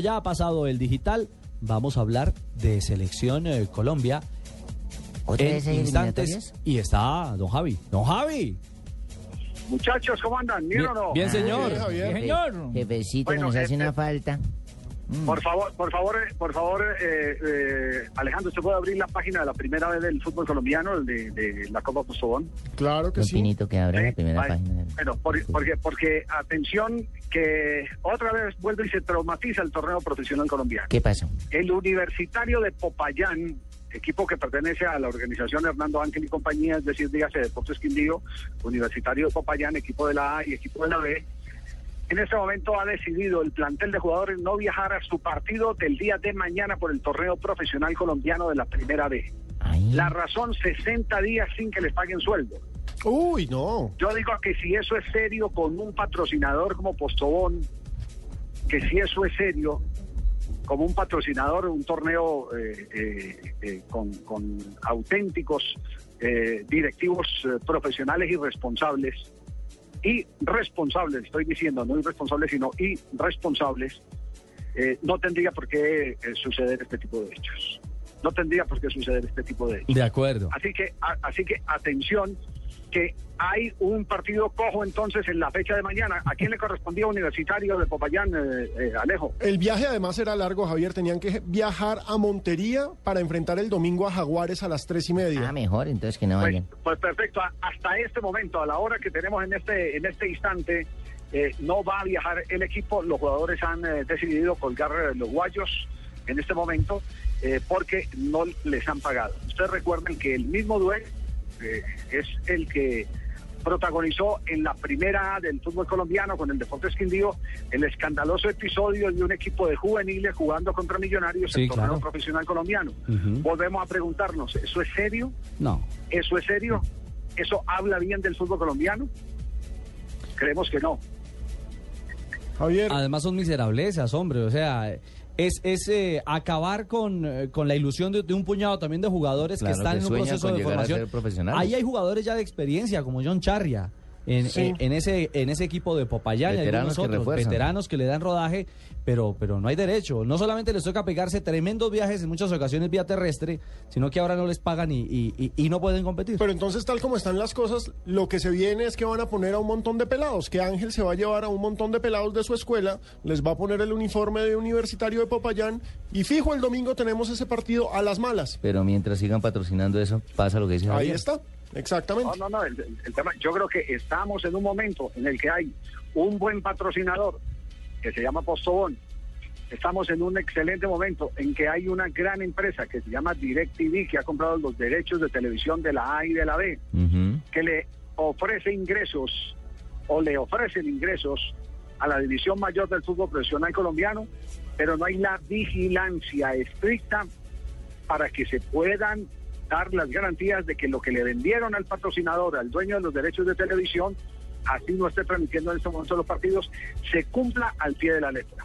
Ya ha pasado el digital. Vamos a hablar de selección eh, Colombia ¿Otra en instantes. Y está don Javi. Don Javi. Muchachos, ¿cómo andan? ¿Bien, o no? bien, señor. Jefe- señor. Jefecito, Bueno, nos hace este- una falta. Por favor, por favor, eh, por favor, eh, eh, Alejandro, ¿usted puede abrir la página de la primera vez del fútbol colombiano, el de, de la Copa Postobón? Claro que Don sí. Pinito, que abra la primera vale. página. Bueno, por- porque, porque, atención, que otra vez vuelve y se traumatiza el torneo profesional colombiano. ¿Qué pasó? El Universitario de Popayán, equipo que pertenece a la organización Hernando Ángel y compañía, es decir, dígase Deportes Quindío, Universitario de Popayán, equipo de la A y equipo de la B, en este momento ha decidido el plantel de jugadores no viajar a su partido del día de mañana por el torneo profesional colombiano de la Primera B. Ay, La razón, 60 días sin que les paguen sueldo. Uy, no. Yo digo que si eso es serio con un patrocinador como Postobón, que si eso es serio, como un patrocinador, un torneo eh, eh, eh, con, con auténticos eh, directivos eh, profesionales y responsables, y responsables, estoy diciendo, no irresponsables, sino irresponsables, eh, no tendría por qué eh, suceder este tipo de hechos. No tendría por qué suceder este tipo de hechos. De acuerdo. Así que, a- así que atención, que hay un partido cojo entonces en la fecha de mañana. ¿A quién le correspondía Universitario de Popayán, eh, eh, Alejo? El viaje además era largo, Javier. Tenían que viajar a Montería para enfrentar el domingo a Jaguares a las tres y media. ah, mejor, entonces que no Pues, vayan. pues perfecto. A- Hasta este momento, a la hora que tenemos en este en este instante, eh, no va a viajar el equipo. Los jugadores han eh, decidido colgar eh, los guayos en este momento eh, porque no les han pagado. Ustedes recuerden que el mismo dueño eh, es el que protagonizó en la primera del fútbol colombiano con el Deportes Quindío el escandaloso episodio de un equipo de juveniles jugando contra millonarios Sí, en el torneo claro. profesional colombiano. Volvemos a preguntarnos, ¿eso es serio? No. ¿Eso es serio? ¿Eso habla bien del fútbol colombiano? Creemos que no. Javier, Además son miserablezas, hombre. O sea, es, es eh, acabar con, eh, con la ilusión de, de un puñado también de jugadores Claro, que están que en un proceso de formación. Ahí hay jugadores ya de experiencia, como John Charria. En, Sí. en- en ese en ese equipo de Popayán Veteranos que otros refuerzan. veteranos que le dan rodaje, pero pero no hay derecho. No solamente les toca pegarse tremendos viajes en muchas ocasiones vía terrestre, sino que ahora no les pagan y, y- y- y no pueden competir. pero entonces tal como están las cosas, lo que se viene es que van a poner a un montón de pelados, que Ángel se va a llevar a un montón de pelados de su escuela, les va a poner el uniforme de Universitario de Popayán y fijo el domingo tenemos ese partido a las malas. Pero mientras sigan patrocinando eso, pasa lo que dice Ahí Javier. está, exactamente. No, no, no. El, tema, yo creo que estamos en un momento en el que hay un buen patrocinador que se llama Postobón. Estamos en un excelente momento en que hay una gran empresa que se llama DirecTV que ha comprado los derechos de televisión de la A y de la B. Que le ofrece ingresos o le ofrecen ingresos a la división mayor del fútbol profesional colombiano, pero no hay la vigilancia estricta para que se puedan dar las garantías de que lo que le vendieron al patrocinador, al dueño de los derechos de televisión, así no esté transmitiendo en este momento los partidos, se cumpla al pie de la letra.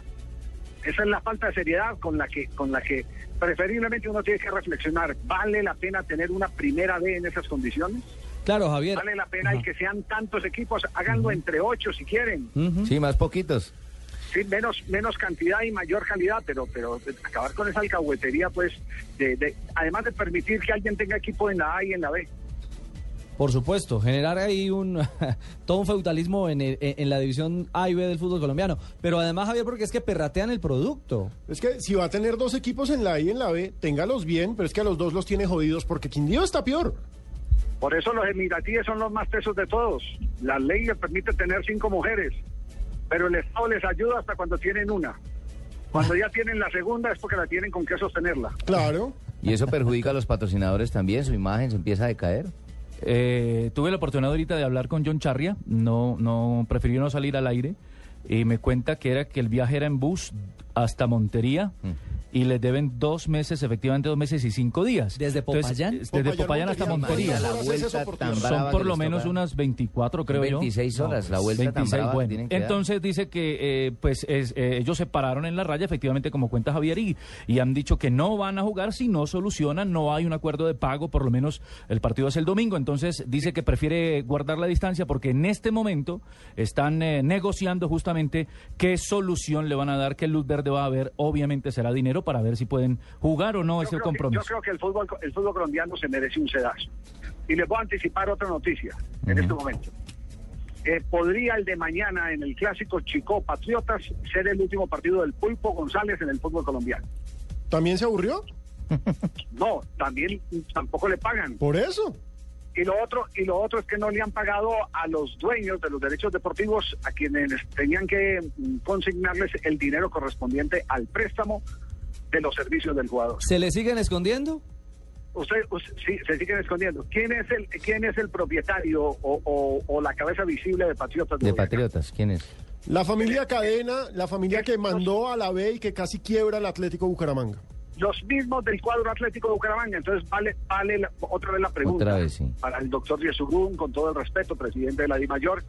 Esa es la falta de seriedad con la que, con la que preferiblemente uno tiene que reflexionar. ¿Vale la pena tener una primera B en esas condiciones? Claro, Javier. Vale la pena y que sean tantos equipos, háganlo entre ocho si quieren. Sí, más poquitos. Sí, menos menos cantidad y mayor calidad, pero pero acabar con esa alcahuetería, pues, de, de- además de permitir que alguien tenga equipo en la A y en la B. Por supuesto, generar ahí un todo un feudalismo en, el- en la división A y B del fútbol colombiano. Pero además, Javier, porque es que perratean el producto. Es que si va a tener dos equipos en la A y en la B, téngalos bien, pero es que a los dos los tiene jodidos porque Quindío está peor. Por eso los emiratíes son los más tesos de todos. La ley les permite tener cinco mujeres, pero el Estado les ayuda hasta cuando tienen una. Cuando ya tienen la segunda es porque la tienen con qué sostenerla. Claro. Y eso perjudica a los patrocinadores también, su imagen se empieza a decaer. Eh, tuve la oportunidad ahorita de hablar con John Charria, no, no prefirió no salir al aire. y me cuenta que era que el viaje era en bus hasta Montería. Y les deben dos meses, efectivamente dos meses y cinco días. ¿Desde Popayán? Entonces, desde Popayán hasta Montería. Son por lo menos unas 24, creo yo. 26 horas, la vuelta tan 26, brava que bueno. tienen que dar. Entonces dice que eh, pues es, eh, ellos se pararon en la raya, efectivamente, como cuenta Javier, y, y han dicho que no van a jugar si no solucionan, no hay un acuerdo de pago, por lo menos el partido es el domingo. Entonces dice que prefiere guardar la distancia porque en este momento están eh, negociando justamente qué solución le van a dar, qué luz verde va a haber. Obviamente será dinero para ver si pueden jugar o no Yo es el creo que- compromiso. yo creo que el fútbol, el fútbol colombiano se merece un sedazo. Y les voy a anticipar otra noticia en este momento. Eh, podría el de mañana en el clásico Chico Patriotas ser el último partido del Pulpo González en el fútbol colombiano. ¿También se aburrió? No, también tampoco le pagan. Por eso. Y lo otro y lo otro es que no le han pagado a los dueños de los derechos deportivos a quienes tenían que mm, consignarles el dinero correspondiente al préstamo de los servicios del jugador. ¿Se le siguen escondiendo? Usted, usted- sí, se siguen escondiendo. ¿Quién es el quién es el propietario o, o- o la cabeza visible de Patriotas? De? Patriotas, ¿quién es? La familia Cadena, la familia que mandó a la B y que casi quiebra el Atlético Bucaramanga. Los mismos del cuadro Atlético de Bucaramanga. Entonces vale vale la- otra vez la pregunta Otra vez, sí. para el doctor Yesurún, con todo el respeto, presidente de la DIMAYOR,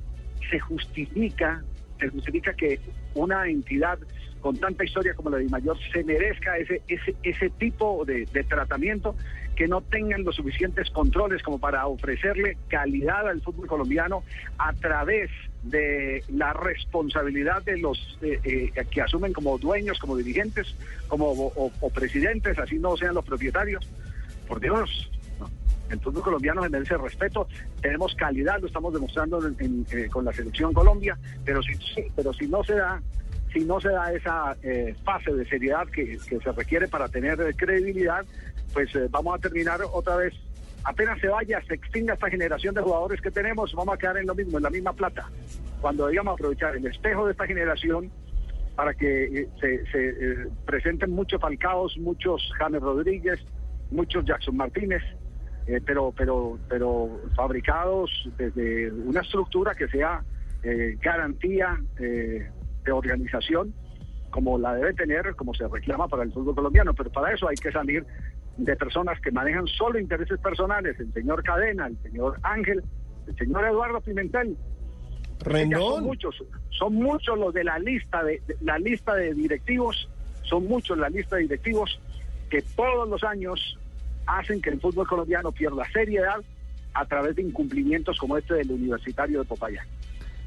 se justifica se justifica que una entidad con tanta historia como la DIMAYOR se merezca ese ese ese tipo de, de tratamiento que no tengan los suficientes controles como para ofrecerle calidad al fútbol colombiano a través de la responsabilidad de los eh, eh, que asumen como dueños, como dirigentes, como presidentes, así no sean los propietarios. Por Dios. El fútbol colombiano se merece respeto, tenemos calidad, lo estamos demostrando eh, con la selección Colombia, pero si, pero si no se da si no se da esa eh, fase de seriedad que, se requiere para tener eh, credibilidad, pues vamos a terminar otra vez. Apenas se vaya, se extinga esta generación de jugadores que tenemos, vamos a quedar en lo mismo, en la misma plata. Cuando debíamos aprovechar el espejo de esta generación para que se, se, presenten muchos Falcaos, muchos James Rodríguez, muchos Jackson Martínez, eh, pero, pero, pero fabricados desde una estructura que sea eh, garantía eh, de organización como la debe tener, como se reclama para el fútbol colombiano. Pero para eso hay que salir de personas que manejan solo intereses personales, el señor Cadena, el señor Ángel, el señor Eduardo Pimentel, ya son Rendón. muchos, son muchos los de la lista de, de- la lista de directivos, son muchos la lista de directivos que todos los años hacen que el fútbol colombiano pierda seriedad a través de incumplimientos como este del Universitario de Popayán.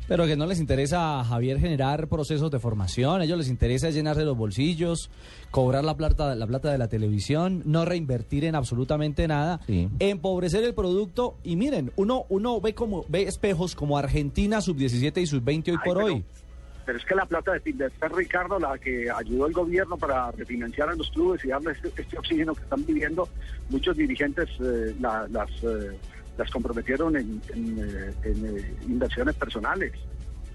Pero que no les interesa a Javier generar procesos de formación, a ellos les interesa llenarse los bolsillos, cobrar la plata, la plata de la televisión, no reinvertir en absolutamente nada, Sí. empobrecer el producto y miren, uno uno ve como ve espejos como Argentina sub 17 y sub 20 hoy Ay, por pero- hoy. Pero es que la plata de, de este Ricardo, la que ayudó el gobierno para refinanciar a los clubes y darles este, este oxígeno que están viviendo, muchos dirigentes eh, la- las, eh, las comprometieron en, en, eh, en, eh, inversiones personales.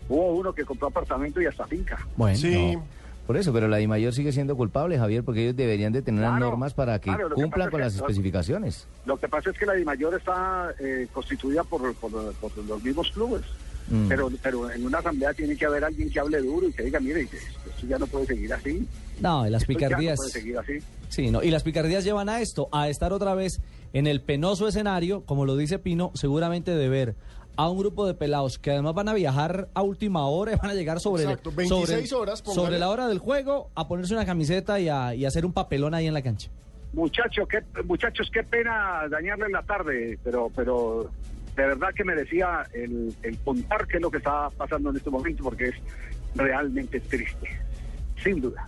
Hubo uno que compró apartamento y hasta finca. Bueno, Sí. No. Por eso, pero la DIMAYOR sigue siendo culpable, Javier, porque ellos deberían de tener Claro, normas para que claro, que cumplan con es las especificaciones. Lo que pasa es que la DIMAYOR está eh, constituida por, por, por los mismos clubes. Mm. Pero, pero en una asamblea tiene que haber alguien que hable duro y que diga, mire, esto ya no puede seguir así. no, y las Esto no picardías. puede seguir así. Sí, no, y las picardías llevan a esto, a estar otra vez en el penoso escenario, como lo dice Pino, seguramente de ver a un grupo de pelados que además van a viajar a última hora y van a llegar sobre, Exacto, 26 sobre, horas, sobre la hora del juego a ponerse una camiseta y a, y hacer un papelón ahí en la cancha. Muchacho, qué, muchachos, qué pena dañarle la tarde, pero, pero de verdad que merecía el, el contar qué es lo que está pasando en este momento, porque es realmente triste, sin duda.